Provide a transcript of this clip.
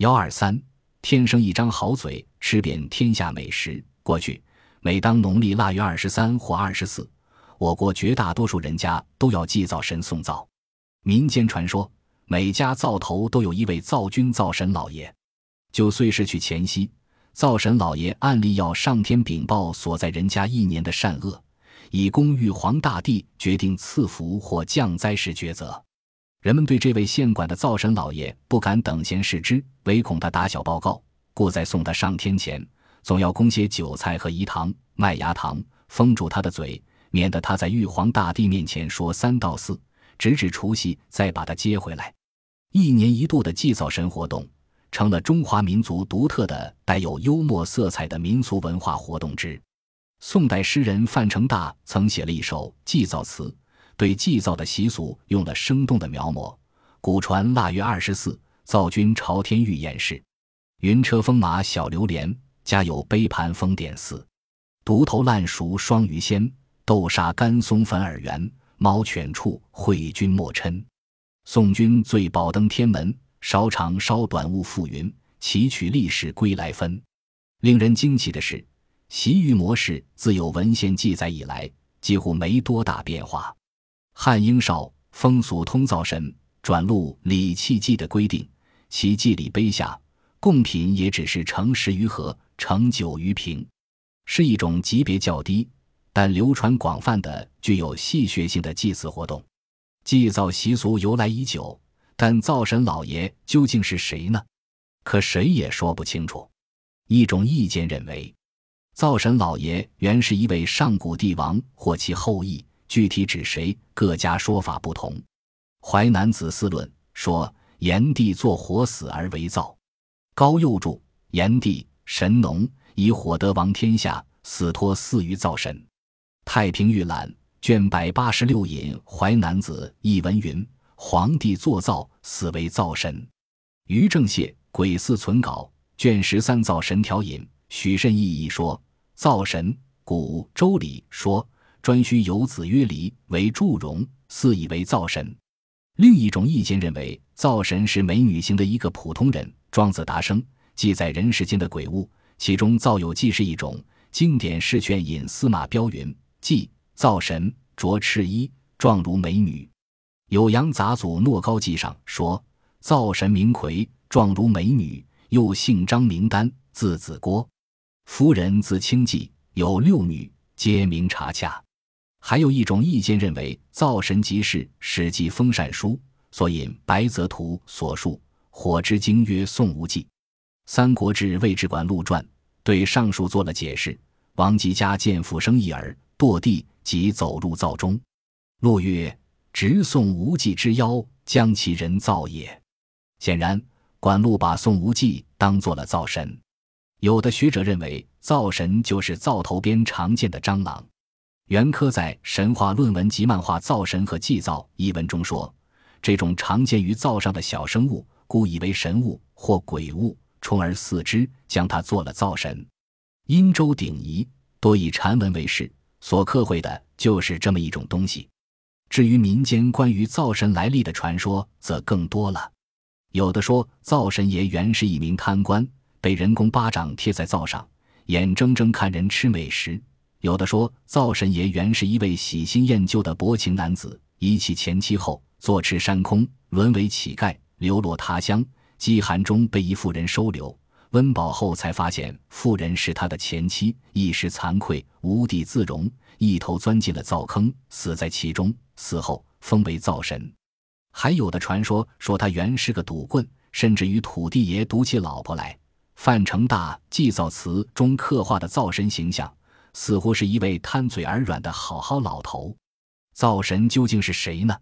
幺二三，天生一张好嘴，吃遍天下美食。过去，每当农历腊月二十三或二十四，我国绝大多数人家都要祭灶神送灶。民间传说，每家灶头都有一位灶君、灶神老爷。就岁时去前夕，灶神老爷按例要上天禀报所在人家一年的善恶，以供玉皇大帝决定赐福或降灾时抉择。人们对这位县管的灶神老爷不敢等闲视之，唯恐他打小报告，故在送他上天前，总要供些韭菜和饴糖、麦芽糖，封住他的嘴，免得他在玉皇大帝面前说三道四，直至除夕再把他接回来。一年一度的祭灶神活动，成了中华民族独特的、带有幽默色彩的民俗文化活动之。宋代诗人范成大曾写了一首祭灶词。对祭灶的习俗用了生动的描摹。古传腊月二十四，灶君朝天欲演示，云车风马小榴莲，家有杯盘封点四，独头烂熟双鱼鲜，豆沙干松粉耳圆，猫犬畜会君莫嗔。宋君醉宝登天门，烧长烧短勿复云，祈取历史归来分。令人惊奇的是，习玉模式自有文献记载以来，几乎没多大变化。汉英少风俗通灶神转录《礼器记》的规定，其祭礼碑下贡品也只是盛十余盒、盛九余瓶，是一种级别较低但流传广泛的、具有戏谑性的祭祀活动。祭灶习俗由来已久，但灶神老爷究竟是谁呢？可谁也说不清楚。一种意见认为，灶神老爷原是一位上古帝王或其后裔。具体指谁？各家说法不同。《淮南子·四论》说：“炎帝作火死而为灶。”高佑注：“炎帝神农，以火得王天下，死托祀于灶神。”《太平御览》卷百八十六引《淮南子》一文云：“皇帝作灶，死为灶神。”于正谢《鬼祀存稿》卷十三灶神条引许慎意义说：“灶神，古《周礼》说。”专需有子曰离为祝融，似以为灶神。另一种意见认为，灶神是美女型的一个普通人。庄子达生记载人世间的鬼物，其中灶有记是一种。经典释卷引司马彪云记灶神着赤衣，状如美女。酉阳杂祖诺高记上说，灶神名魁，状如美女，又姓张名丹，字子郭，夫人字清纪，有六女，皆名茶恰。还有一种意见认为，灶神即是《史记·封禅书》所引白泽图所述火之精曰宋无忌，《三国志·魏志管录传》对上述做了解释。王吉家见父生一儿，堕地即走入灶中，陆曰：“直宋无忌之妖，将其人造也。”显然，管路把宋无忌当做了灶神。有的学者认为，灶神就是灶头边常见的蟑螂。袁科在《神话论文及漫画灶神和祭灶》一文中说：“这种常见于灶上的小生物，故以为神物或鬼物，充而祀之，将它做了灶神。”殷周鼎彝多以禅文为饰，所刻绘的就是这么一种东西。至于民间关于灶神来历的传说，则更多了。有的说，灶神爷原是一名贪官，被人工巴掌贴在灶上，眼睁睁看人吃美食。有的说，灶神爷原是一位喜新厌旧的薄情男子，遗弃前妻后，坐吃山空，沦为乞丐，流落他乡。饥寒中被一妇人收留，温饱后才发现妇人是他的前妻，一时惭愧，无地自容，一头钻进了灶坑，死在其中。死后封为灶神。还有的传说说他原是个赌棍，甚至与土地爷赌起老婆来。范成大祭灶词中刻画的灶神形象。似乎是一位贪嘴而软的好好老头，灶神究竟是谁呢？